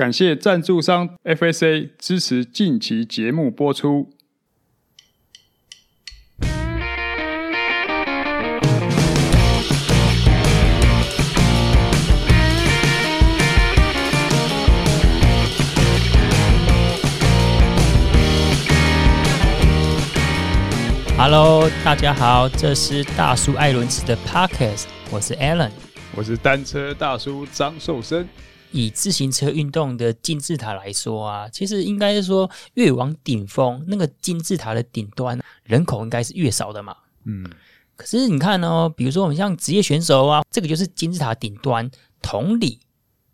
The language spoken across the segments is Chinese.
感谢赞助商 FSA 支持近期节目播出。Hello，大家好，这是大叔艾伦斯的 Podcast，我是 Alan，我是单车大叔张寿生。以自行车运动的金字塔来说啊，其实应该是说越往顶峰，那个金字塔的顶端人口应该是越少的嘛。嗯，可是你看哦，比如说我们像职业选手啊，这个就是金字塔顶端。同理，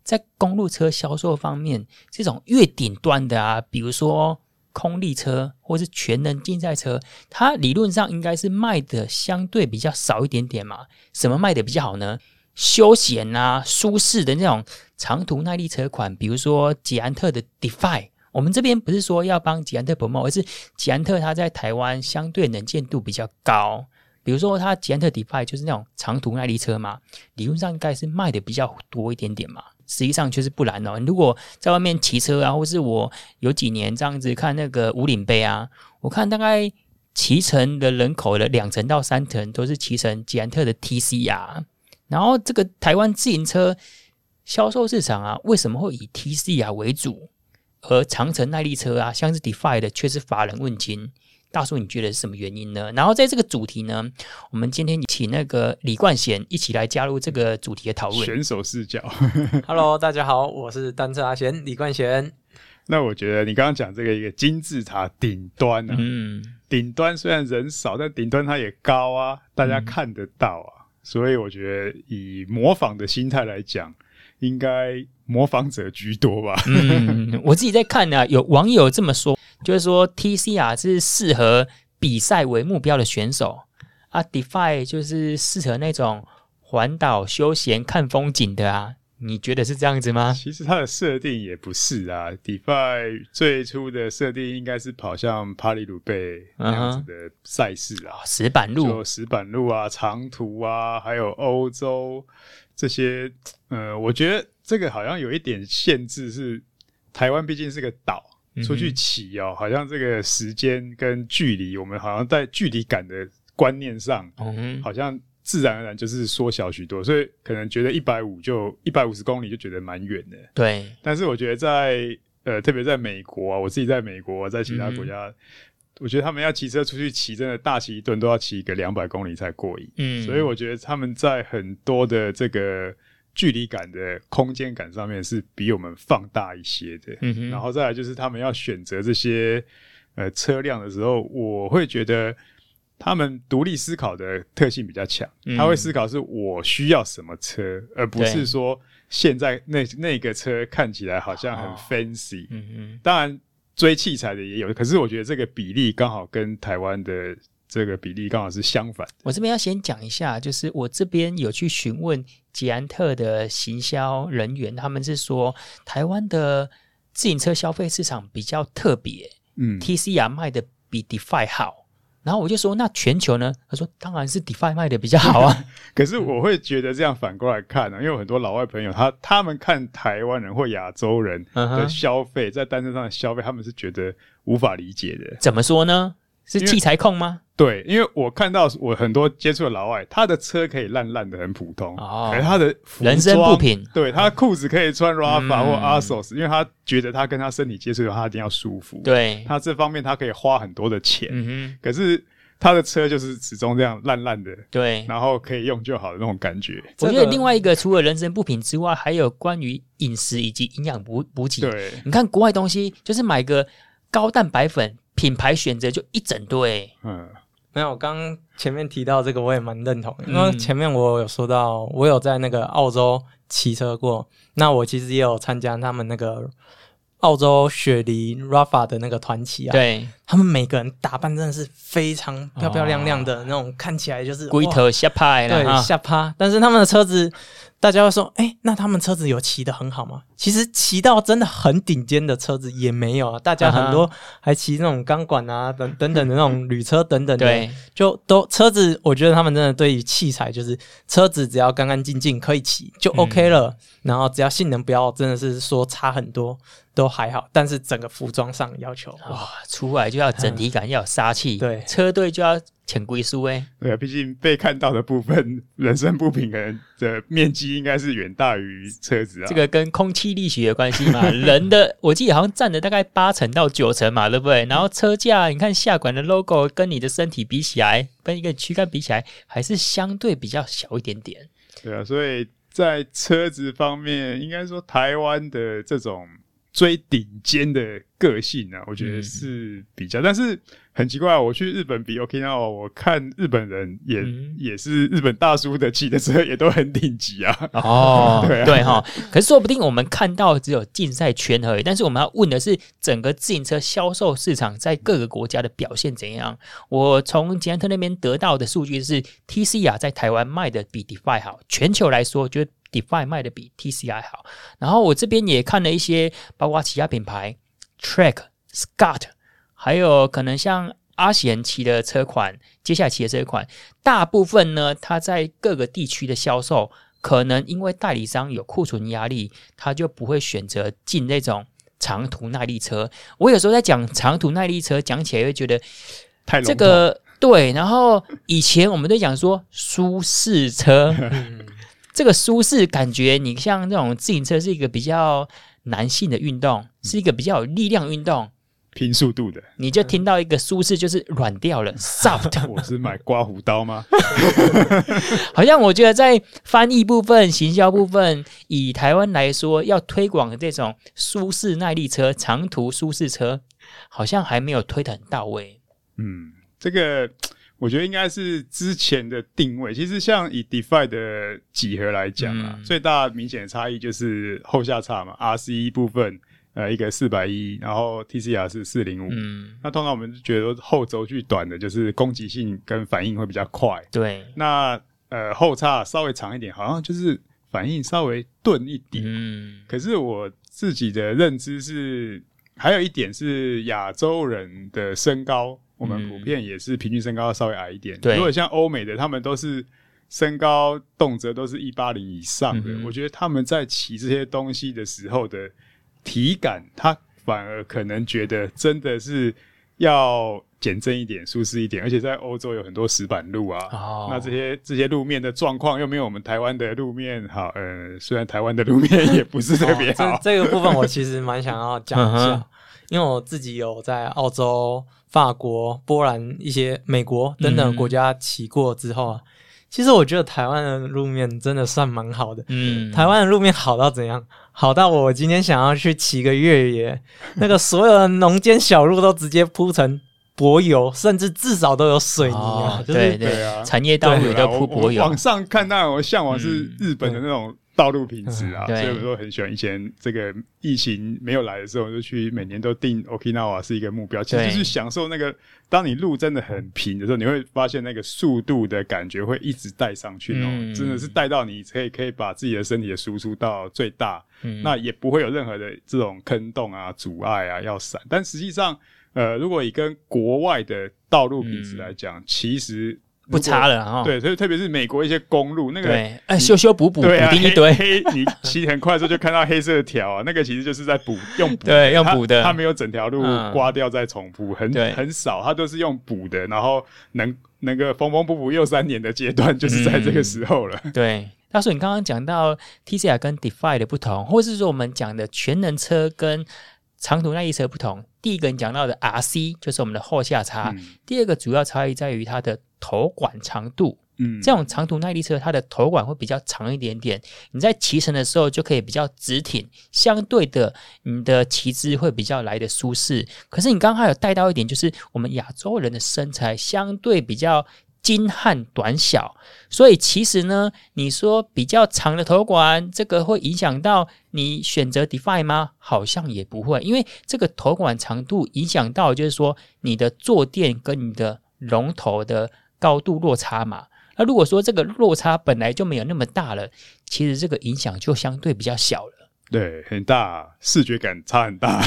在公路车销售方面，这种越顶端的啊，比如说空力车或是全能竞赛车，它理论上应该是卖的相对比较少一点点嘛。什么卖的比较好呢？休闲啊，舒适的那种长途耐力车款，比如说捷安特的 Defy。我们这边不是说要帮捷安特 promo，而是捷安特它在台湾相对能见度比较高。比如说它捷安特 Defy 就是那种长途耐力车嘛，理论上应该是卖的比较多一点点嘛。实际上就是不然哦。如果在外面骑车啊，或是我有几年这样子看那个五岭杯啊，我看大概骑乘的人口的两成到三成都是骑乘捷安特的 TC 啊。然后这个台湾自行车销售市场啊，为什么会以 TC 啊为主，而长城耐力车啊，像是 Defy 的却是乏人问津？大叔，你觉得是什么原因呢？然后在这个主题呢，我们今天请那个李冠贤一起来加入这个主题的讨论。选手视角，Hello，大家好，我是单车阿贤李冠贤。那我觉得你刚刚讲这个一个金字塔顶端啊，嗯，顶端虽然人少，但顶端它也高啊，大家看得到啊。嗯所以我觉得，以模仿的心态来讲，应该模仿者居多吧。嗯，我自己在看呢、啊，有网友这么说，就是说 T C R 是适合比赛为目标的选手啊，Defy 就是适合那种环岛休闲看风景的啊。你觉得是这样子吗？其实它的设定也不是啊，Defy 最初的设定应该是跑向帕里鲁贝那样子的赛事啊，石板路，石板路啊，长途啊，还有欧洲这些。呃，我觉得这个好像有一点限制，是台湾毕竟是个岛，出去骑哦，好像这个时间跟距离，我们好像在距离感的观念上，嗯好像。自然而然就是缩小许多，所以可能觉得一百五就一百五十公里就觉得蛮远的。对，但是我觉得在呃，特别在美国啊，我自己在美国，在其他国家，嗯、我觉得他们要骑车出去骑，真的大骑一顿都要骑个两百公里才过瘾。嗯，所以我觉得他们在很多的这个距离感的空间感上面是比我们放大一些的。嗯哼，然后再来就是他们要选择这些呃车辆的时候，我会觉得。他们独立思考的特性比较强，他会思考是我需要什么车，嗯、而不是说现在那那个车看起来好像很 fancy。哦、嗯嗯，当然追器材的也有，可是我觉得这个比例刚好跟台湾的这个比例刚好是相反。我这边要先讲一下，就是我这边有去询问捷安特的行销人员，他们是说台湾的自行车消费市场比较特别，嗯，TCR 卖的比 Defy 好。然后我就说，那全球呢？他说，当然是 DeFi 卖的比较好啊。可是我会觉得这样反过来看呢、啊，因为有很多老外朋友，他他们看台湾人或亚洲人的消费，在单身上的消费，他们是觉得无法理解的。怎么说呢？是器材控吗？对，因为我看到我很多接触的老外，他的车可以烂烂的很普通，哦，可是他的人生不平，对，他裤子可以穿 Rapha 或 ASOS，因为他觉得他跟他身体接触的话，他一定要舒服。对，他这方面他可以花很多的钱，嗯，可是他的车就是始终这样烂烂的，对，然后可以用就好的那种感觉。我觉得另外一个除了人生不平之外，还有关于饮食以及营养补补给。对，你看国外东西，就是买个高蛋白粉。品牌选择就一整堆，嗯，没有。刚刚前面提到这个，我也蛮认同，因为前面我有说到，我有在那个澳洲骑车过，那我其实也有参加他们那个澳洲雪梨 Rapha 的那个团旗啊，对，他们每个人打扮真的是非常漂漂亮亮的那种，看起来就是龟头下趴，对，下趴。但是他们的车子大家会说，哎、欸，那他们车子有骑得很好吗？其实骑到真的很顶尖的车子也没有啊。大家很多还骑那种钢管啊，等等等的那种旅车等等的，对，就都车子，我觉得他们真的对于器材就是车子只要干干净净可以骑就 OK 了，嗯、然后只要性能不要真的是说差很多。都还好，但是整个服装上要求哇，出来就要整体感，要有杀气。对，车队就要潜规书哎。对啊，毕竟被看到的部分，人身不平衡的面积应该是远大于车子啊。这个跟空气力学有关系嘛？人的我记得好像占了大概八成到九成嘛，对不对？然后车架，你看下管的 logo 跟你的身体比起来，跟一个躯干比起来，还是相对比较小一点点。对啊，所以在车子方面，应该说台湾的这种。最顶尖的个性啊，我觉得是比较，嗯、但是很奇怪，我去日本比 Okinawa，我看日本人也、嗯、也是日本大叔的骑的车也都很顶级啊。哦，对对哈，可是说不定我们看到只有竞赛圈而已，但是我们要问的是整个自行车销售市场在各个国家的表现怎样？我从捷安特那边得到的数据是，TCR 在台湾卖的比 Defy 好，全球来说就。Defy 卖的比 TCI 好，然后我这边也看了一些，包括其他品牌 Track、Scott，还有可能像阿贤骑的车款，接下来骑的车款，大部分呢，它在各个地区的销售，可能因为代理商有库存压力，他就不会选择进那种长途耐力车。我有时候在讲长途耐力车，讲起来会觉得太这个对，然后以前我们都讲说舒适车。这个舒适感觉，你像那种自行车是一个比较男性的运动，是一个比较有力量运动，拼速度的。你就听到一个舒适就是软掉了，soft。我是买刮胡刀吗？好像我觉得在翻译部分、行销部分，以台湾来说，要推广这种舒适耐力车、长途舒适车，好像还没有推的很到位。嗯，这个。我觉得应该是之前的定位。其实像以 DeFi 的几何来讲啊，嗯、最大明显的差异就是后下差嘛，RC 部分呃一个四百一，然后 TCR 是四零五。嗯，那通常我们就觉得后轴距短的就是攻击性跟反应会比较快。对，那呃后叉稍微长一点，好像就是反应稍微钝一点。嗯，可是我自己的认知是，还有一点是亚洲人的身高。我们普遍也是平均身高要稍微矮一点。对，如果像欧美的，他们都是身高动辄都是一八零以上的。嗯、我觉得他们在骑这些东西的时候的体感，他反而可能觉得真的是要减震一点、舒适一点。而且在欧洲有很多石板路啊，哦、那这些这些路面的状况又没有我们台湾的路面好。呃，虽然台湾的路面 也不是特别好、这个部分我其实蛮想要讲一下，因为我自己有在澳洲。法国、波兰、一些美国等等国家骑过之后啊，嗯、其实我觉得台湾的路面真的算蛮好的。嗯，台湾的路面好到怎样？好到我今天想要去骑个越野，那个所有的农间小路都直接铺成柏油，甚至至少都有水泥啊。对对啊，产业道路都铺柏油。网上看到我向往是日本的那种。道路品质啊，嗯、所以我都很喜欢。以前这个疫情没有来的时候，我就去每年都定 Okinawa 是一个目标，其实就是享受那个当你路真的很平的时候，你会发现那个速度的感觉会一直带上去哦，嗯、真的是带到你可以可以把自己的身体的输出到最大，嗯、那也不会有任何的这种坑洞啊、阻碍啊要闪。但实际上，呃，如果以跟国外的道路品质来讲，嗯、其实。不差了哈，对，所以特别是美国一些公路那个，哎，修修补补，对啊，一堆。黑，你骑很快的时候就看到黑色的条啊，那个其实就是在补，用补，对，用补的，它没有整条路刮掉再重铺，很很少，它都是用补的，然后能那个缝缝补补又三年的阶段，就是在这个时候了。对，大叔，你刚刚讲到 TCR 跟 Defy 的不同，或是说我们讲的全能车跟长途耐力车不同，第一个你讲到的 RC 就是我们的后下叉，第二个主要差异在于它的。头管长度，嗯，这种长途耐力车，它的头管会比较长一点点。你在骑乘的时候就可以比较直挺，相对的，你的骑姿会比较来的舒适。可是你刚刚还有带到一点，就是我们亚洲人的身材相对比较精悍短小，所以其实呢，你说比较长的头管，这个会影响到你选择 Defy 吗？好像也不会，因为这个头管长度影响到就是说你的坐垫跟你的龙头的。高度落差嘛，那如果说这个落差本来就没有那么大了，其实这个影响就相对比较小了。对，很大，视觉感差很大。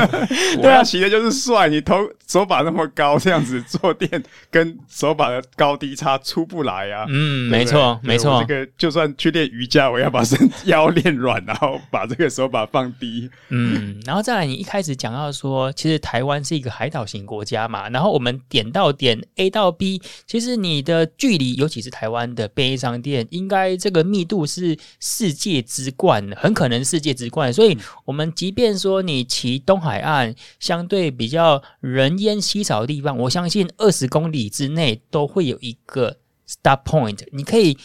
对啊骑的就是帅，你头手把那么高，这样子坐垫跟手把的高低差出不来啊。嗯，没错，没错。这个就算去练瑜伽，我要把身 腰练软，然后把这个手把放低。嗯，然后再来，你一开始讲到说，其实台湾是一个海岛型国家嘛，然后我们点到点 A 到 B，其实你的距离，尤其是台湾的便利商店，应该这个密度是世界之冠，很可能是。界之冠，所以我们即便说你骑东海岸相对比较人烟稀少的地方，我相信二十公里之内都会有一个 stop point，你可以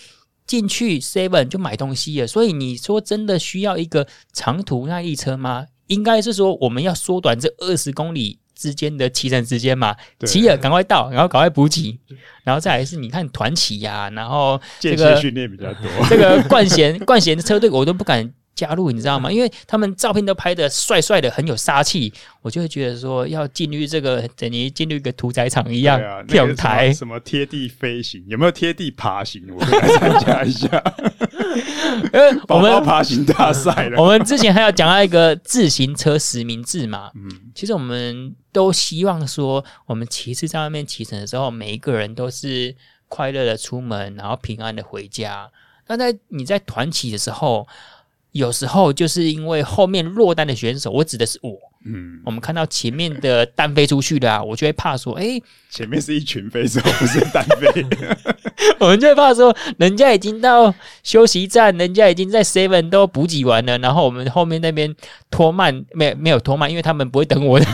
进去 seven 就买东西了。所以你说真的需要一个长途耐力车吗？应该是说我们要缩短这二十公里之间的骑乘时间嘛，骑了赶快到，然后赶快补给，然后再来是你看团骑呀，然后这个训练比较多，这个冠贤冠贤的车队我都不敢。加入你知道吗？因为他们照片都拍的帅帅的，很有杀气，我就会觉得说要进入这个等于进入一个屠宰场一样。跳台、啊那个、什么贴地飞行，有没有贴地爬行？我们来参加一下。宝宝爬行大赛了。我们之前还要讲到一个自行车实名制嘛。嗯，其实我们都希望说，我们骑士在外面骑乘的时候，每一个人都是快乐的出门，然后平安的回家。那在你在团骑的时候。有时候就是因为后面落单的选手，我指的是我。嗯，我们看到前面的单飞出去的啊，我就会怕说，哎、欸，前面是一群飞手，不是单飞。我们就会怕说，人家已经到休息站，人家已经在 seven 都补给完了，然后我们后面那边拖慢，没有没有拖慢，因为他们不会等我的。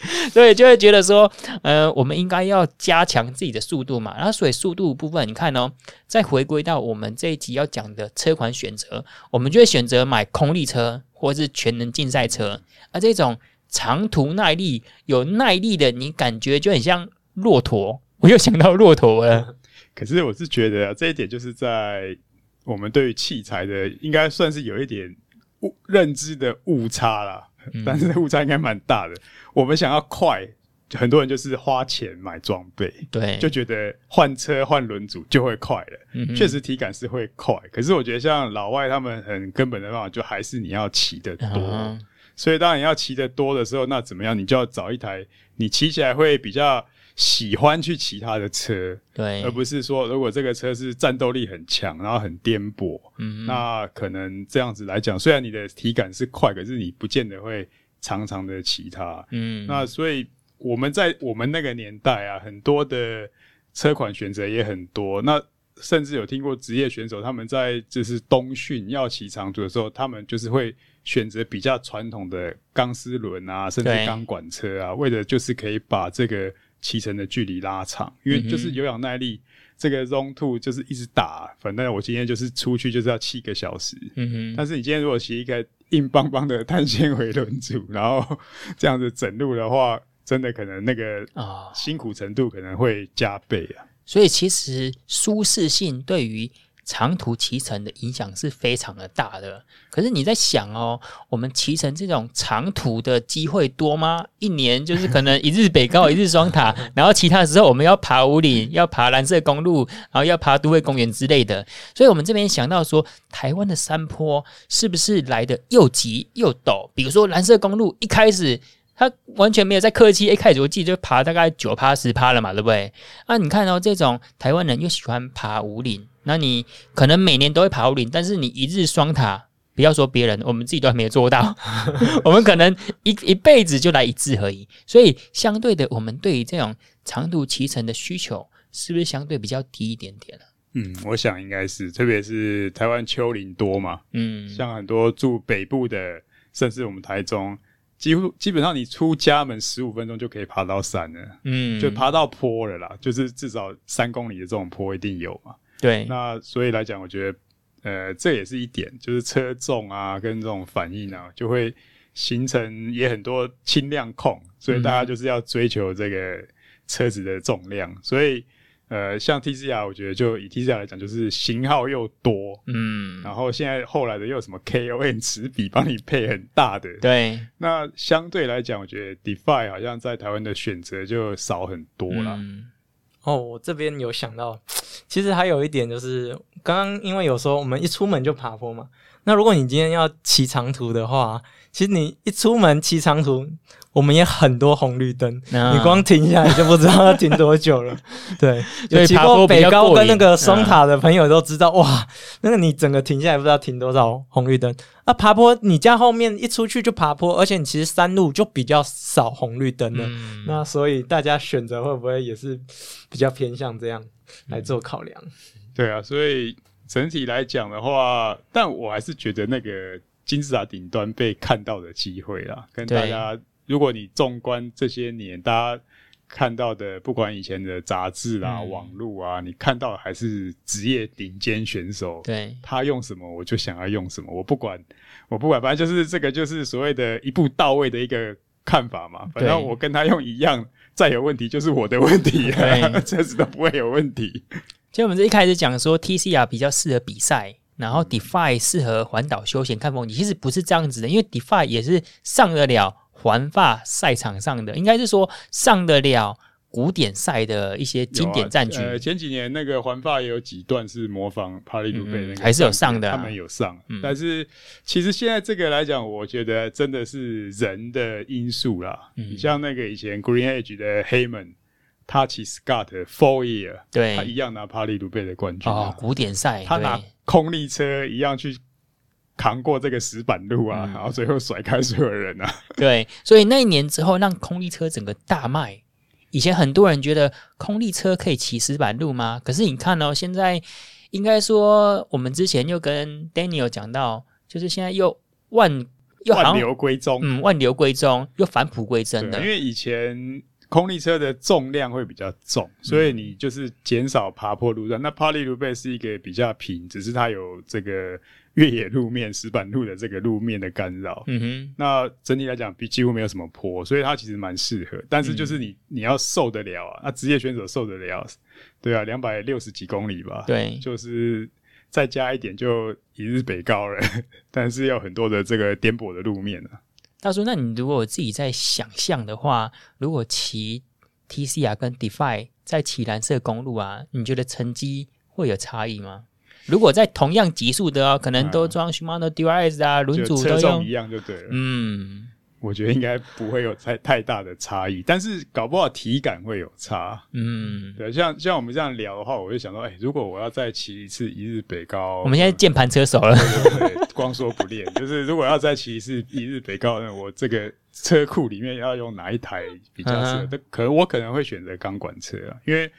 所以就会觉得说，呃，我们应该要加强自己的速度嘛。然后，所以速度部分，你看哦，再回归到我们这一集要讲的车款选择，我们就会选择买空力车或是全能竞赛车。而这种长途耐力、有耐力的，你感觉就很像骆驼。我又想到骆驼了。可是我是觉得啊，这一点就是在我们对于器材的，应该算是有一点误认知的误差啦。但是误差应该蛮大的。我们想要快，很多人就是花钱买装备，对，就觉得换车换轮组就会快了。嗯，确实体感是会快。可是我觉得像老外他们很根本的办法，就还是你要骑得多。所以当你要骑得多的时候，那怎么样？你就要找一台你骑起来会比较。喜欢去骑他的车，对，而不是说如果这个车是战斗力很强，然后很颠簸，嗯，那可能这样子来讲，虽然你的体感是快，可是你不见得会常常的骑它，嗯，那所以我们在我们那个年代啊，很多的车款选择也很多，那甚至有听过职业选手他们在就是冬训要骑长途的时候，他们就是会选择比较传统的钢丝轮啊，甚至钢管车啊，为了就是可以把这个。骑乘的距离拉长，因为就是有氧耐力，嗯、这个 Zone Two 就是一直打。反正我今天就是出去就是要七个小时。嗯哼。但是你今天如果骑一个硬邦邦的碳纤维轮组，然后这样子整路的话，真的可能那个啊辛苦程度可能会加倍啊。哦、所以其实舒适性对于。长途骑乘的影响是非常的大的，可是你在想哦，我们骑乘这种长途的机会多吗？一年就是可能一日北高，一日双塔，然后其他的时候我们要爬五岭，要爬蓝色公路，然后要爬都会公园之类的，所以我们这边想到说，台湾的山坡是不是来得又急又陡？比如说蓝色公路一开始。他完全没有在客气，一开始我记得就爬大概九趴十趴了嘛，对不对？啊，你看到、哦、这种台湾人又喜欢爬五岭，那你可能每年都会爬五岭，但是你一日双塔，不要说别人，我们自己都还没有做到，我们可能一一辈子就来一次而已。所以相对的，我们对于这种长途骑乘的需求，是不是相对比较低一点点呢？嗯，我想应该是，特别是台湾丘陵多嘛，嗯，像很多住北部的，甚至我们台中。几乎基本上，你出家门十五分钟就可以爬到山了，嗯，就爬到坡了啦，就是至少三公里的这种坡一定有嘛。对，那所以来讲，我觉得，呃，这也是一点，就是车重啊，跟这种反应啊，就会形成也很多轻量控，所以大家就是要追求这个车子的重量，嗯、所以。呃，像 TCR，我觉得就以 TCR 来讲，就是型号又多，嗯，然后现在后来的又有什么 KOM 齿比帮你配很大的，对，那相对来讲，我觉得 DeFi 好像在台湾的选择就少很多了。嗯。哦，我这边有想到，其实还有一点就是，刚刚因为有时候我们一出门就爬坡嘛，那如果你今天要骑长途的话，其实你一出门骑长途，我们也很多红绿灯，嗯、你光停下来就不知道要停多久了。对，有骑过北高跟那个双塔的朋友都知道，嗯、哇，那个你整个停下来不知道停多少红绿灯。那爬坡，你家后面一出去就爬坡，而且你其实山路就比较少红绿灯的。嗯、那所以大家选择会不会也是比较偏向这样来做考量？嗯、对啊，所以整体来讲的话，但我还是觉得那个。金字塔顶端被看到的机会啦，跟大家，如果你纵观这些年，大家看到的，不管以前的杂志啊、嗯、网络啊，你看到的还是职业顶尖选手，对，他用什么我就想要用什么，我不管，我不管，反正就是这个，就是所谓的一步到位的一个看法嘛。反正我跟他用一样，再有问题就是我的问题，车子对 都不会有问题。其实我们这一开始讲说，TCR 比较适合比赛。然后，Defy 适合环岛休闲看风景，其实不是这样子的，因为 Defy 也是上得了环法赛场上的，应该是说上得了古典赛的一些经典战局。呃，前几年那个环法也有几段是模仿帕利鲁贝那个，还是有上的，他们有上。嗯、但是其实现在这个来讲，我觉得真的是人的因素啦。你、嗯、像那个以前 Green Edge 的 Heyman 他骑 Scott Four Year，对，他一样拿帕利鲁贝的冠军哦，古典赛，他拿。空力车一样去扛过这个石板路啊，嗯、然后最后甩开所有人啊。对，所以那一年之后，让空力车整个大卖。以前很多人觉得空力车可以骑石板路吗？可是你看哦，现在应该说，我们之前又跟 Daniel 讲到，就是现在又万又万流归宗，嗯，万流归宗又返璞归真的，因为以前。空力车的重量会比较重，所以你就是减少爬坡路段。嗯、那帕利鲁贝是一个比较平，只是它有这个越野路面、石板路的这个路面的干扰。嗯哼，那整体来讲，比几乎没有什么坡，所以它其实蛮适合。但是就是你你要受得了啊，那职业选手受得了，对啊，两百六十几公里吧，对，就是再加一点就一日北高了，但是要很多的这个颠簸的路面啊。大叔，那你如果自己在想象的话，如果骑 TCR 跟 Defi 在骑蓝色公路啊，你觉得成绩会有差异吗？如果在同样级数的哦，可能都装 Shimano DRS 啊，轮组都用一样就对了。嗯。我觉得应该不会有太太大的差异，但是搞不好体感会有差。嗯，对，像像我们这样聊的话，我就想到，哎、欸，如果我要再骑一次一日北高，我们现在键盘车手了，对对对，光说不练，就是如果要再骑一次一日北高，那我这个车库里面要用哪一台比较适合？嗯、可能我可能会选择钢管车啊，因为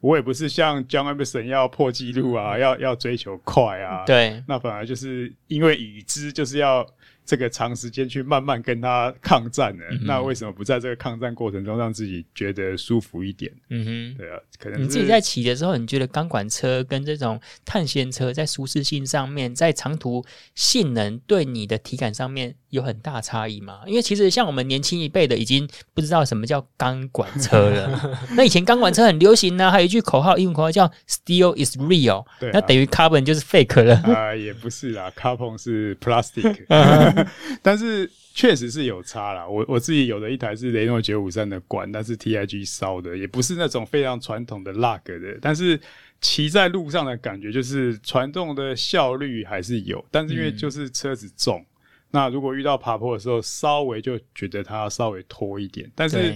我也不是像 John Emerson 要破纪录啊，要要追求快啊，对，那反而就是因为已知就是要。这个长时间去慢慢跟他抗战呢？嗯、那为什么不在这个抗战过程中让自己觉得舒服一点？嗯哼，对啊，可能你自己在骑的时候，你觉得钢管车跟这种碳纤车在舒适性上面，在长途性能对你的体感上面有很大差异吗？因为其实像我们年轻一辈的，已经不知道什么叫钢管车了。那以前钢管车很流行呢、啊，还有一句口号，英文口号叫 “Steel is real”，那等于 carbon 就是 fake 了。啊、呃，也不是啦，carbon 是 plastic。但是确实是有差啦，我我自己有的一台是雷诺九五三的管，但是 TIG 烧的，也不是那种非常传统的 lug 的。但是骑在路上的感觉就是传动的效率还是有，但是因为就是车子重，嗯、那如果遇到爬坡的时候，稍微就觉得它要稍微拖一点。但是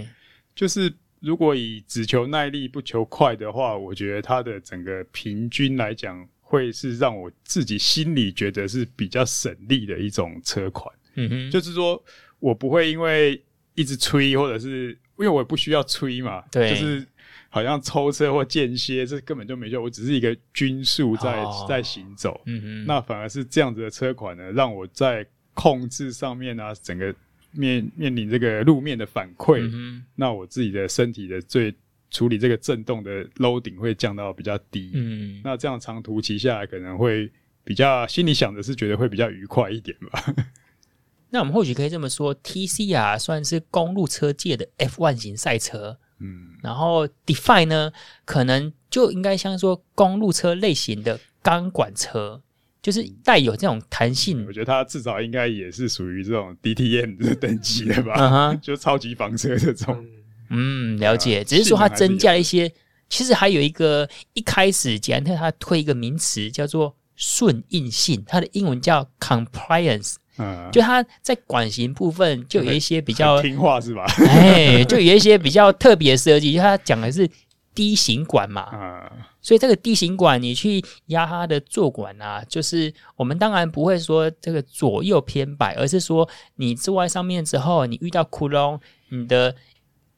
就是如果以只求耐力不求快的话，我觉得它的整个平均来讲，会是让我自己心里觉得是比较省力的一种车款。嗯哼，就是说我不会因为一直吹，或者是因为我也不需要吹嘛，对，就是好像抽车或间歇，这根本就没用。我只是一个均速在、哦、在行走，嗯哼，那反而是这样子的车款呢，让我在控制上面啊，整个面面临这个路面的反馈，嗯、那我自己的身体的最处理这个震动的 loading 会降到比较低，嗯，那这样长途骑下来可能会比较心里想的是觉得会比较愉快一点吧。那我们或许可以这么说，TCR 算是公路车界的 F1 型赛车，嗯，然后 Defy 呢，可能就应该像说公路车类型的钢管车，就是带有这种弹性。我觉得它至少应该也是属于这种 DTM 的等级的吧，uh huh、就超级房车这种。嗯，了解，只是说它增加了一些。其实还有一个一开始捷安特他推一个名词叫做顺应性，它的英文叫 compliance。嗯，就它在管型部分就有一些比较 听话是吧？哎，就有一些比较特别的设计，就它讲的是 D 型管嘛。嗯，所以这个 D 型管你去压它的坐管啊，就是我们当然不会说这个左右偏摆，而是说你坐在上面之后，你遇到窟窿，你的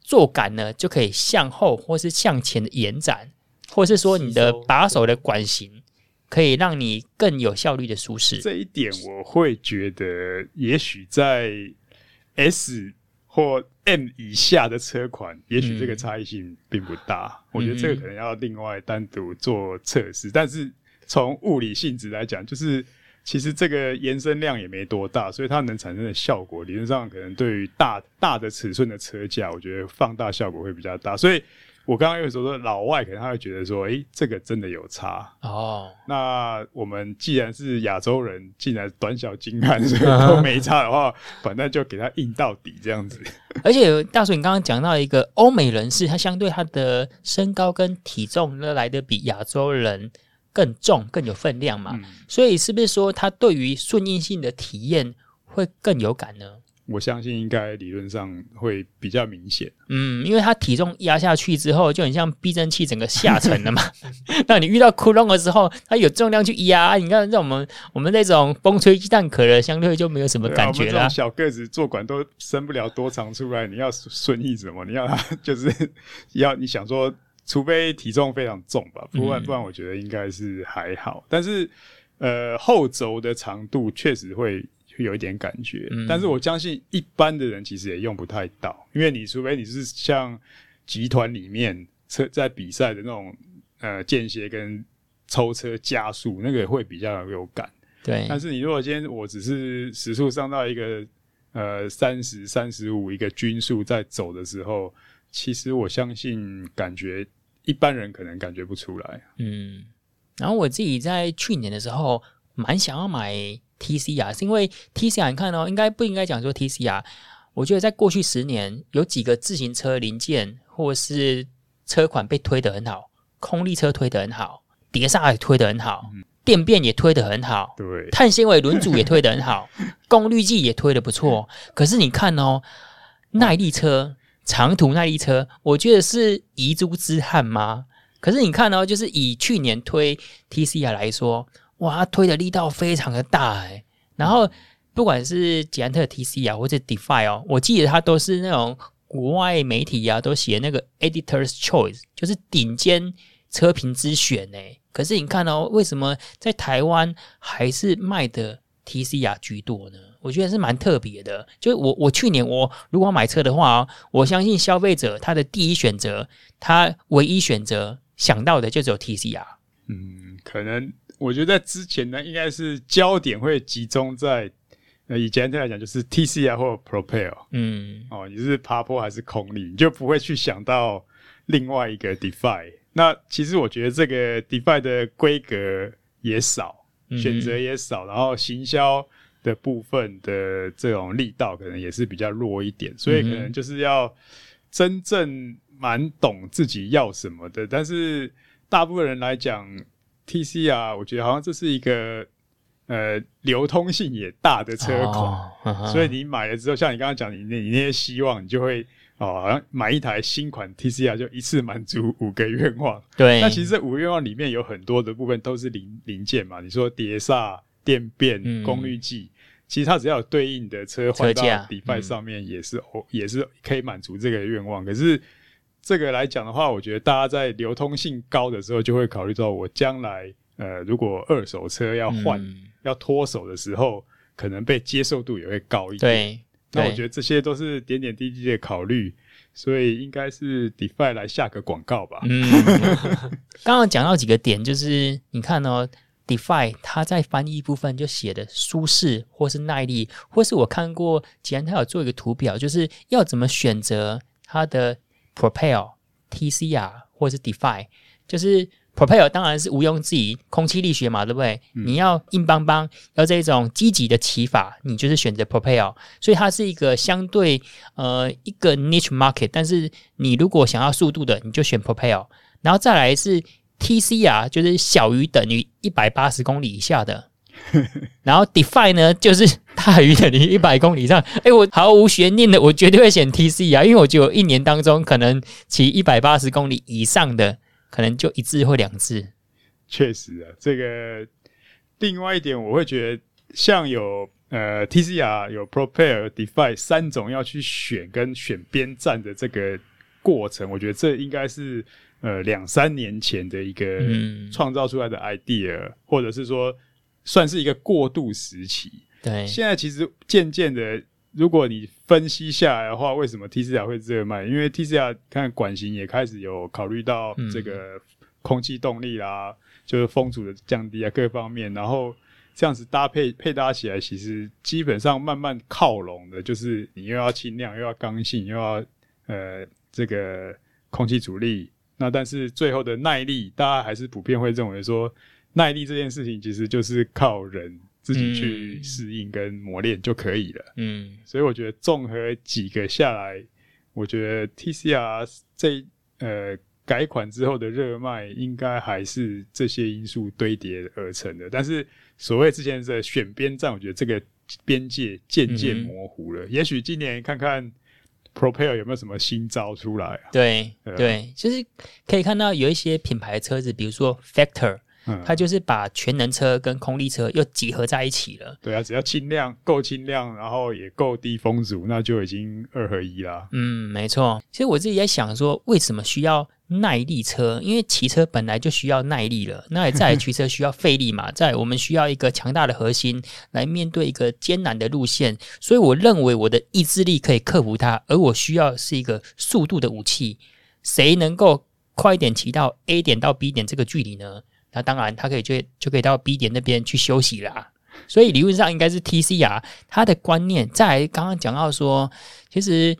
座杆呢就可以向后或是向前的延展，或是说你的把手的管型。可以让你更有效率的舒适。这一点我会觉得，也许在 S 或 M 以下的车款，也许这个差异性并不大。嗯、我觉得这个可能要另外单独做测试。嗯、但是从物理性质来讲，就是其实这个延伸量也没多大，所以它能产生的效果，理论上可能对于大大的尺寸的车架，我觉得放大效果会比较大。所以。我刚刚有时候说老外可能他会觉得说，诶、欸，这个真的有差哦。那我们既然是亚洲人，既然短小精悍，所以都没差的话，反正就给他硬到底这样子。而且大叔，你刚刚讲到一个欧美人士，他相对他的身高跟体重呢来得比亚洲人更重，更有分量嘛。嗯、所以是不是说它对于顺应性的体验会更有感呢？我相信应该理论上会比较明显。嗯，因为它体重压下去之后，就很像避震器整个下沉了嘛。那你遇到窟窿的时候，它有重量去压，你看，让我们我们那种风吹鸡蛋壳的，相对就没有什么感觉了。啊、小个子坐管都伸不了多长出来，你要顺应什么？你要就是要你想说，除非体重非常重吧，不然不然我觉得应该是还好。嗯、但是呃，后轴的长度确实会。会有一点感觉，嗯、但是我相信一般的人其实也用不太到，因为你除非你是像集团里面车在比赛的那种呃间歇跟抽车加速，那个会比较有感。对，但是你如果今天我只是时速上到一个呃三十三十五一个均速在走的时候，其实我相信感觉一般人可能感觉不出来。嗯，然后我自己在去年的时候蛮想要买。TCR 是因为 TCR，你看哦，应该不应该讲说 TCR？我觉得在过去十年，有几个自行车零件或是车款被推得很好，空力车推得很好，碟刹也推得很好，嗯、电变也推得很好，对，碳纤维轮组也推得很好，功率计也推得不错。可是你看哦，耐力车、长途耐力车，我觉得是遗珠之憾吗？可是你看哦，就是以去年推 TCR 来说。哇，他推的力道非常的大哎，然后不管是捷安特 TC 啊，或者 Defy 哦，我记得它都是那种国外媒体啊，都写那个 Editor's Choice，就是顶尖车评之选哎。可是你看哦，为什么在台湾还是卖的 TCR 居多呢？我觉得是蛮特别的。就我我去年我如果买车的话，我相信消费者他的第一选择，他唯一选择想到的就只有 TCR。嗯，可能。我觉得在之前呢，应该是焦点会集中在呃，以捷安特来讲，就是 TCR 或 Propel，嗯，哦，你是爬坡还是空力，你就不会去想到另外一个 Defy。那其实我觉得这个 Defy 的规格也少，选择也少，然后行销的部分的这种力道可能也是比较弱一点，所以可能就是要真正蛮懂自己要什么的。但是大部分人来讲，TCR，我觉得好像这是一个呃流通性也大的车款，所以你买了之后，像你刚刚讲，你那你那些希望，你就会哦，好像买一台新款 TCR，就一次满足五个愿望。对，那其实这五个愿望里面有很多的部分都是零零件嘛，你说碟刹、电变、功率计，嗯、其实它只要有对应的车换到 Defy 上面，也是哦，嗯、也是可以满足这个愿望。可是。这个来讲的话，我觉得大家在流通性高的时候，就会考虑到我将来呃，如果二手车要换、嗯、要脱手的时候，可能被接受度也会高一点。对，那我觉得这些都是点点滴滴的考虑，所以应该是 Defy 来下个广告吧。嗯，刚刚讲到几个点，就是你看哦，Defy 它在翻译部分就写的舒适，或是耐力，或是我看过，既然它有做一个图表，就是要怎么选择它的。Propel、TCR 或者是 Defy，就是 Propel 当然是毋庸置疑，空气力学嘛，对不对？嗯、你要硬邦邦，要这种积极的骑法，你就是选择 Propel。所以它是一个相对呃一个 niche market，但是你如果想要速度的，你就选 Propel。然后再来是 TCR，就是小于等于一百八十公里以下的。然后 Defy 呢，就是大于等于一百公里以上。哎，我毫无悬念的，我绝对会选 TCR，因为我觉得一年当中可能骑一百八十公里以上的，可能就一次或两次。确实啊，这个另外一点，我会觉得像有呃 TCR 有 Propel Defy 三种要去选跟选边站的这个过程，我觉得这应该是呃两三年前的一个创造出来的 idea，、嗯、或者是说。算是一个过渡时期。对，现在其实渐渐的，如果你分析下来的话，为什么 TCR 会热卖？因为 TCR 看管型也开始有考虑到这个空气动力啦，嗯、就是风阻的降低啊，各方面，然后这样子搭配配搭起来，其实基本上慢慢靠拢的，就是你又要轻量，又要刚性，又要呃这个空气阻力，那但是最后的耐力，大家还是普遍会认为说。耐力这件事情其实就是靠人自己去适应跟磨练就可以了。嗯，所以我觉得综合几个下来，我觉得 TCR 这呃改款之后的热卖，应该还是这些因素堆叠而成的。但是所谓之前的选边站，我觉得这个边界渐渐模糊了。嗯、也许今年看看 Propel 有没有什么新招出来、啊？对对，就是可以看到有一些品牌的车子，比如说 Factor。它就是把全能车跟空力车又结合在一起了。对啊，只要轻量够轻量，然后也够低风阻，那就已经二合一啦。嗯，没错。其实我自己在想说，为什么需要耐力车？因为骑车本来就需要耐力了，那也在骑车需要费力嘛，在我们需要一个强大的核心来面对一个艰难的路线。所以我认为我的意志力可以克服它，而我需要是一个速度的武器。谁能够快一点骑到 A 点到 B 点这个距离呢？那当然，他可以就就可以到 B 点那边去休息啦。所以理论上应该是 TCR 它的观念，在刚刚讲到说，其实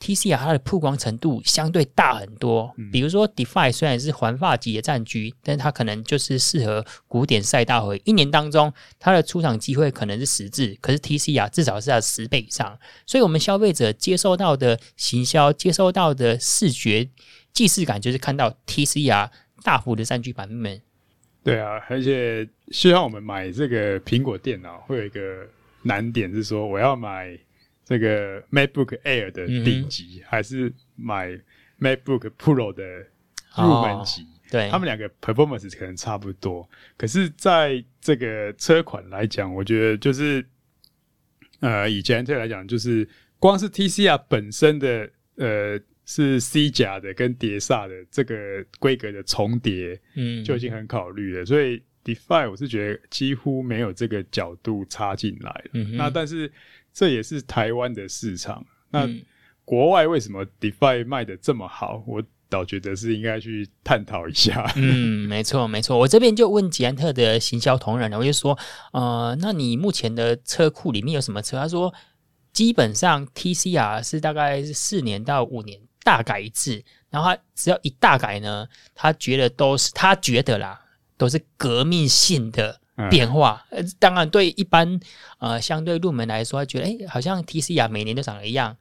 TCR 它的曝光程度相对大很多。比如说 DeFi 虽然是环发级的战局，但是它可能就是适合古典赛大会。一年当中它的出场机会可能是十次，可是 TCR 至少是要十倍以上。所以我们消费者接收到的行销、接收到的视觉既视感，就是看到 TCR 大幅的占据版面。对啊，而且希望我们买这个苹果电脑会有一个难点是说，我要买这个 MacBook Air 的顶级，嗯、还是买 MacBook Pro 的入门级？哦、对，他们两个 performance 可能差不多，可是在这个车款来讲，我觉得就是呃，以捷安特来讲，就是光是 TCR 本身的呃。是 C 甲的跟碟刹的这个规格的重叠，嗯，就已经很考虑了。嗯、所以 Defi 我是觉得几乎没有这个角度插进来了。嗯、那但是这也是台湾的市场。那国外为什么 Defi 卖的这么好？我倒觉得是应该去探讨一下。嗯，没错没错。我这边就问捷安特的行销同仁，我就说，呃，那你目前的车库里面有什么车？他说，基本上 TCR 是大概是四年到五年。大改一次，然后他只要一大改呢，他觉得都是他觉得啦，都是革命性的变化。呃、嗯，当然对一般呃相对入门来说，他觉得哎，好像 TCR 每年都长得一样。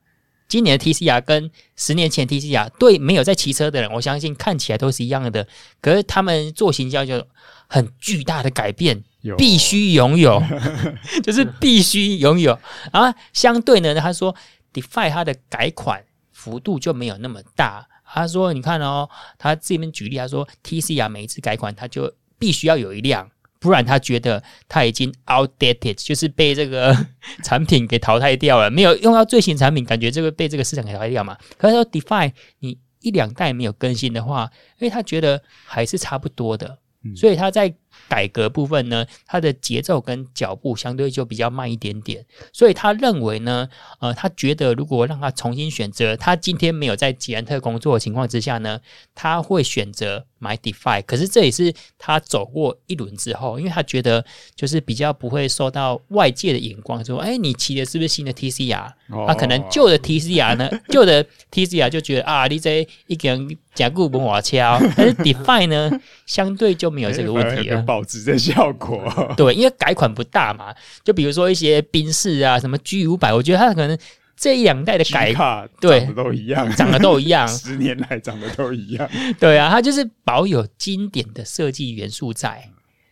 今年的 TCR 跟十年前 TCR 对没有在骑车的人，我相信看起来都是一样的。可是他们做行销就很巨大的改变，必须拥有，就是必须拥有。然后相对呢，他说 Defy 它的改款。幅度就没有那么大。他说：“你看哦，他这边举例，他说 TCR 每一次改款，他就必须要有一辆，不然他觉得他已经 outdated，就是被这个 产品给淘汰掉了，没有用到最新产品，感觉这个被这个市场给淘汰掉嘛。可是说 Defy，你一两代没有更新的话，因为他觉得还是差不多的，所以他在。”改革部分呢，它的节奏跟脚步相对就比较慢一点点，所以他认为呢，呃，他觉得如果让他重新选择，他今天没有在捷安特工作的情况之下呢，他会选择买 DeFi。可是这也是他走过一轮之后，因为他觉得就是比较不会受到外界的眼光说，哎，你骑的是不是新的 TCR？他可能旧的 TCR 呢，旧的 TCR 就觉得啊，你这一个人加固不瓦敲，但是 DeFi 呢，相对就没有这个问题了。保值的效果，对，因为改款不大嘛。就比如说一些宾士啊，什么 G 五百，我觉得它可能这一两代的改卡对长得都一样，长得都一样，十年来长得都一样。对啊，它就是保有经典的设计元素在，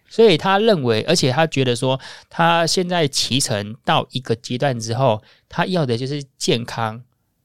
所以他认为，而且他觉得说，他现在骑乘到一个阶段之后，他要的就是健康，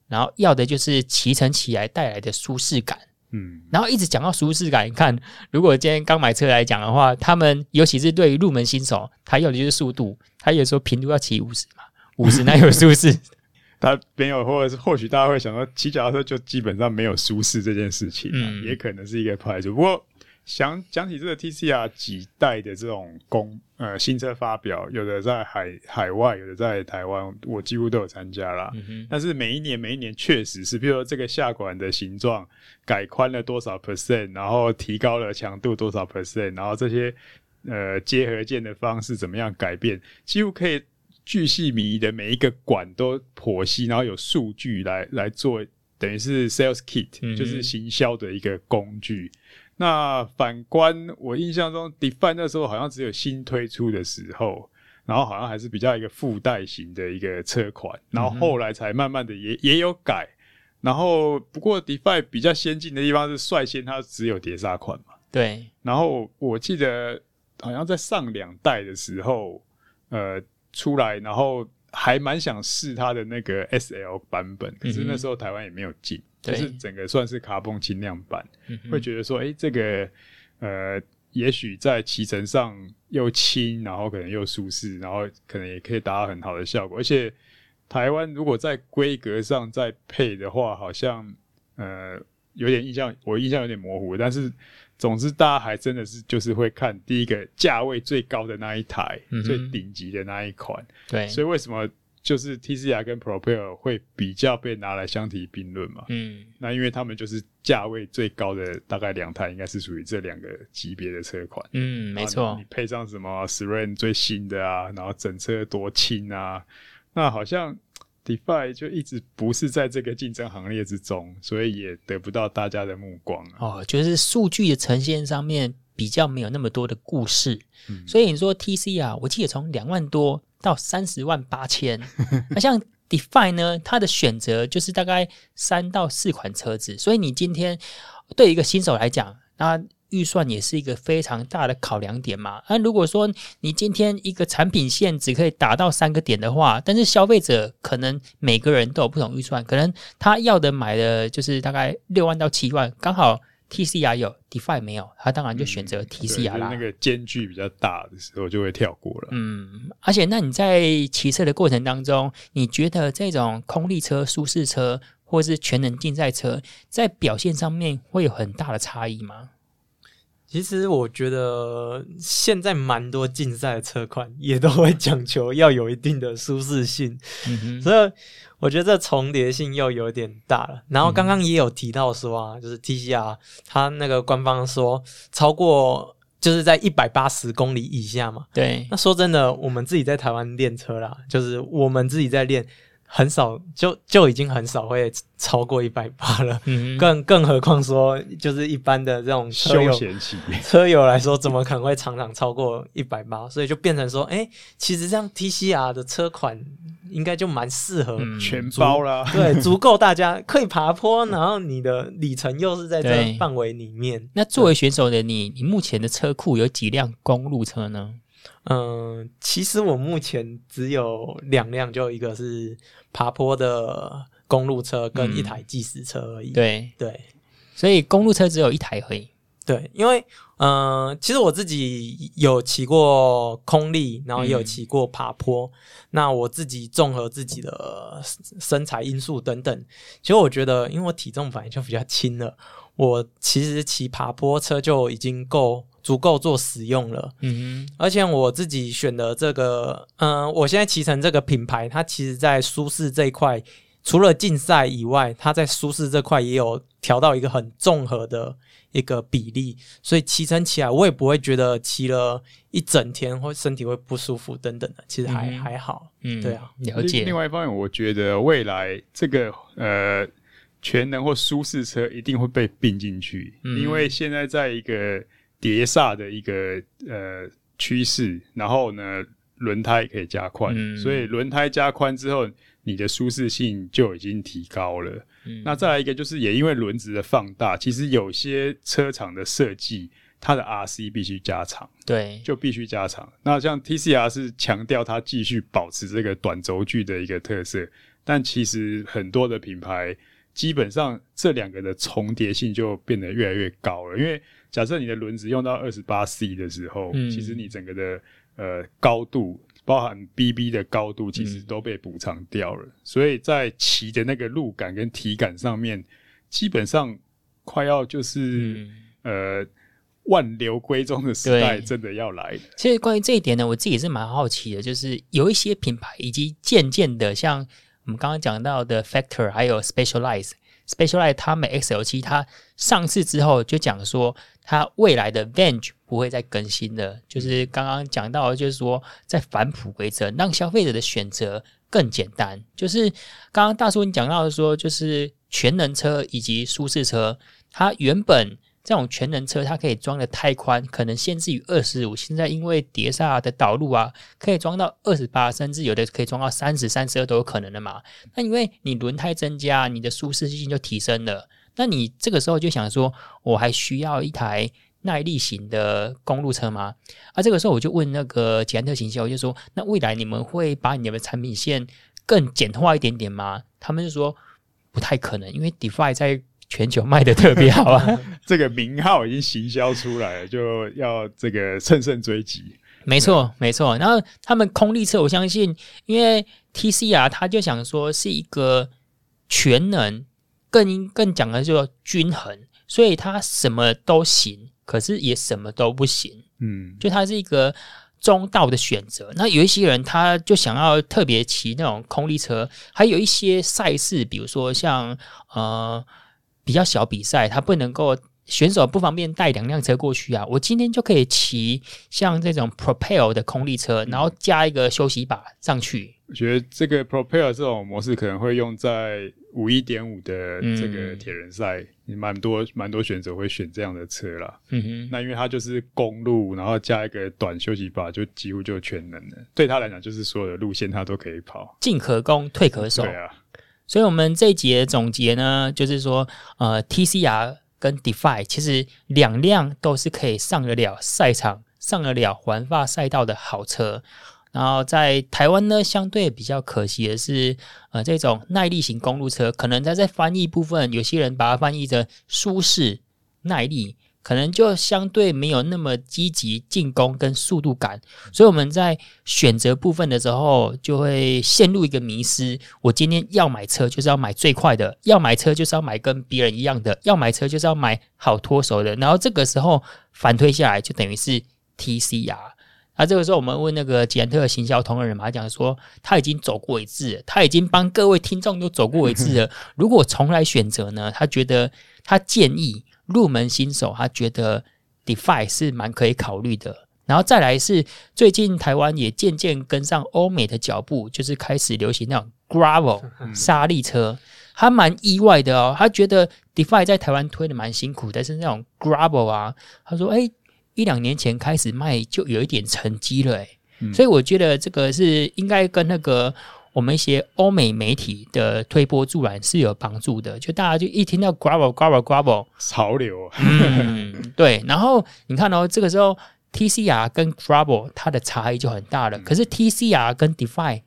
然后要的就是骑乘起来带来的舒适感。嗯，然后一直讲到舒适感，你看，如果今天刚买车来讲的话，他们尤其是对于入门新手，他要的就是速度，他有时候平度要骑五十嘛，五十那有舒适？他没有，或者是或许大家会想到，骑脚踏车就基本上没有舒适这件事情，嗯，也可能是一个排除。不过想讲起这个 TCR 几代的这种公呃新车发表，有的在海海外，有的在台湾，我几乎都有参加啦。嗯、哼但是每一年每一年确实是，比如说这个下管的形状改宽了多少 percent，然后提高了强度多少 percent，然后这些呃结合件的方式怎么样改变，几乎可以巨细靡遗的每一个管都剖析，然后有数据来来做，等于是 sales kit，、嗯、就是行销的一个工具。那反观我印象中，Define 那时候好像只有新推出的时候，然后好像还是比较一个附带型的一个车款，然后后来才慢慢的也也有改。然后不过 Define 比较先进的地方是率先它只有碟刹款嘛，对。然后我记得好像在上两代的时候，呃，出来，然后还蛮想试它的那个 SL 版本，可是那时候台湾也没有进。就是整个算是卡蹦轻量版，对会觉得说，哎、欸，这个呃，也许在骑乘上又轻，然后可能又舒适，然后可能也可以达到很好的效果。而且台湾如果在规格上再配的话，好像呃有点印象，我印象有点模糊。但是总之，大家还真的是就是会看第一个价位最高的那一台，嗯、最顶级的那一款。对，所以为什么？就是 TCR 跟 Propel 会比较被拿来相提并论嘛，嗯，那因为他们就是价位最高的，大概两台应该是属于这两个级别的车款，嗯，没错。你配上什么 s r e n 最新的啊，然后整车多轻啊，那好像 Defy 就一直不是在这个竞争行列之中，所以也得不到大家的目光啊。哦，就是数据的呈现上面比较没有那么多的故事，嗯，所以你说 TC 啊我记得从两万多。到三十万八千，那像 Define 呢？它的选择就是大概三到四款车子，所以你今天对一个新手来讲，那预算也是一个非常大的考量点嘛。那如果说你今天一个产品线只可以达到三个点的话，但是消费者可能每个人都有不同预算，可能他要的买的就是大概六万到七万，刚好。TCR 有，Defy 没有，他当然就选择 TCR 啦。嗯、那个间距比较大的时候，就会跳过了。嗯，而且那你在骑车的过程当中，你觉得这种空力车、舒适车，或是全能竞赛车，在表现上面会有很大的差异吗？其实我觉得现在蛮多竞赛的车款也都会讲求要有一定的舒适性，嗯、所以我觉得这重叠性又有点大了。然后刚刚也有提到说啊，就是 TCR 它那个官方说超过就是在一百八十公里以下嘛。对，那说真的，我们自己在台湾练车啦，就是我们自己在练。很少，就就已经很少会超过一百八了，嗯、更更何况说，就是一般的这种车友，车友来说，怎么可能会常常超过一百八？所以就变成说，哎、欸，其实这样 TCR 的车款应该就蛮适合全包了，对，足够大家可以爬坡，然后你的里程又是在这范围里面。那作为选手的你，你目前的车库有几辆公路车呢？嗯，其实我目前只有两辆，就一个是爬坡的公路车，跟一台计时车而已。嗯、对对，所以公路车只有一台而已。对，因为嗯，其实我自己有骑过空力，然后也有骑过爬坡。嗯、那我自己综合自己的身材因素等等，其实我觉得，因为我体重本来就比较轻了，我其实骑爬坡车就已经够。足够做使用了，嗯哼，而且我自己选的这个，嗯、呃，我现在骑乘这个品牌，它其实在舒适这一块，除了竞赛以外，它在舒适这块也有调到一个很综合的一个比例，所以骑乘起来我也不会觉得骑了一整天或身体会不舒服等等的，其实还、嗯、还好，嗯，对啊，了解。另外一方面，我觉得未来这个呃全能或舒适车一定会被并进去，嗯、因为现在在一个。碟刹的一个呃趋势，然后呢，轮胎可以加宽，嗯、所以轮胎加宽之后，你的舒适性就已经提高了。嗯、那再来一个就是，也因为轮子的放大，其实有些车厂的设计，它的 RC 必须加长，对，就必须加长。那像 TCR 是强调它继续保持这个短轴距的一个特色，但其实很多的品牌基本上这两个的重叠性就变得越来越高了。因为假设你的轮子用到二十八 C 的时候，嗯、其实你整个的呃高度。包含 BB 的高度，其实都被补偿掉了，嗯、所以在骑的那个路感跟体感上面，基本上快要就是、嗯、呃万流归宗的时代真的要来。其实关于这一点呢，我自己也是蛮好奇的，就是有一些品牌以及渐渐的，像我们刚刚讲到的 Factor 还有 Specialized。Specialized 他们 XL 七它上市之后就讲说，它未来的 Venge 不会再更新了。就是刚刚讲到，就是说在返璞归真，让消费者的选择更简单。就是刚刚大叔你讲到的说，就是全能车以及舒适车，它原本。这种全能车，它可以装的太宽可能限制于二十五，现在因为碟刹的导入啊，可以装到二十八，甚至有的可以装到三十、三十二都有可能的嘛。那因为你轮胎增加，你的舒适性就提升了。那你这个时候就想说，我还需要一台耐力型的公路车吗？啊，这个时候我就问那个捷安特行销，我就说，那未来你们会把你们的产品线更简化一点点吗？他们就说不太可能，因为 Defy 在全球卖的特别好啊！这个名号已经行销出来了，就要这个乘胜追击。没错，没错。然后他们空力车，我相信，因为 TCR 他就想说是一个全能，更更讲的就均衡，所以他什么都行，可是也什么都不行。嗯，就他是一个中道的选择。那有一些人他就想要特别骑那种空力车，还有一些赛事，比如说像呃。比较小比赛，他不能够选手不方便带两辆车过去啊。我今天就可以骑像这种 Propel 的空力车，然后加一个休息把上去。我觉得这个 Propel 这种模式可能会用在五一点五的这个铁人赛，嗯、蛮多蛮多选手会选这样的车啦。嗯哼，那因为它就是公路，然后加一个短休息把，就几乎就全能了。对他来讲，就是所有的路线他都可以跑，进可攻，退可守。对啊。所以，我们这一节总结呢，就是说，呃，TCR 跟 Defy 其实两辆都是可以上得了赛场、上得了环法赛道的好车。然后，在台湾呢，相对比较可惜的是，呃，这种耐力型公路车，可能在在翻译部分，有些人把它翻译成舒适耐力。可能就相对没有那么积极进攻跟速度感，所以我们在选择部分的时候就会陷入一个迷思。我今天要买车就是要买最快的，要买车就是要买跟别人一样的，要买车就是要买好脱手的。然后这个时候反推下来就等于是 TCR。那这个时候我们问那个捷安特行销同仁嘛，他讲说他已经走过一次，他已经帮各位听众都走过一次了。如果重来选择呢，他觉得他建议。入门新手，他觉得 DeFi 是蛮可以考虑的。然后再来是最近台湾也渐渐跟上欧美的脚步，就是开始流行那种 Gravel 沙砾车。他蛮意外的哦，他觉得 DeFi 在台湾推的蛮辛苦，但是那种 Gravel 啊，他说：“哎，一两年前开始卖就有一点成绩了。”哎，所以我觉得这个是应该跟那个。我们一些欧美媒体的推波助澜是有帮助的，就大家就一听到 gravel gravel gravel 潮流，嗯，对。然后你看哦，这个时候 TCR 跟 gravel 它的差异就很大了。嗯、可是 TCR 跟 Defi，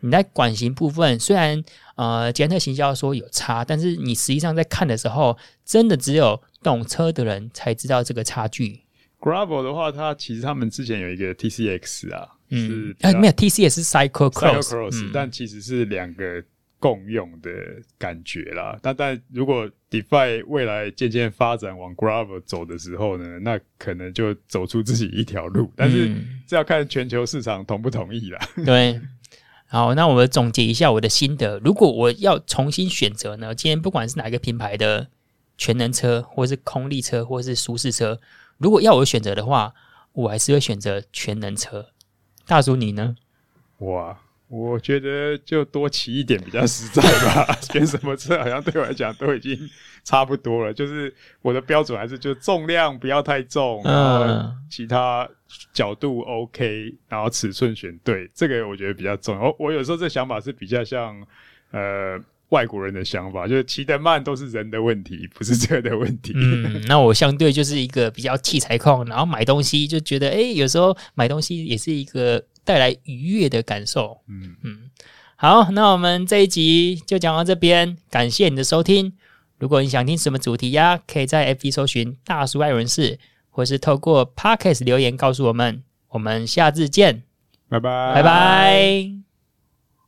你在管型部分虽然呃捷安特行销说有差，但是你实际上在看的时候，真的只有懂车的人才知道这个差距。gravel 的话，它其实他们之前有一个 TCX 啊。嗯，哎，没有，T C 也是 Cyclocross，但其实是两个共用的感觉啦。但但如果 Defy 未来渐渐发展往 Gravel 走的时候呢，那可能就走出自己一条路。但是这要看全球市场同不同意啦。对，好，那我们总结一下我的心得。如果我要重新选择呢，今天不管是哪一个品牌的全能车，或是空力车，或是舒适车，如果要我选择的话，我还是会选择全能车。大叔，你呢？我我觉得就多骑一点比较 实在吧。选什么车好像对我来讲都已经差不多了。就是我的标准还是就重量不要太重，然后其他角度 OK，然后尺寸选对，这个我觉得比较重要。我我有时候这想法是比较像呃外国人的想法，就是骑得慢都是人的问题，不是车的问题。嗯，那我相对就是一个比较器材控，然后买东西就觉得哎、欸，有时候买东西也是一个。带来愉悦的感受。嗯嗯，好，那我们这一集就讲到这边，感谢你的收听。如果你想听什么主题呀，可以在 FB 搜寻“大叔爱人士”，或是透过 Podcast 留言告诉我们。我们下次见，拜拜，拜拜。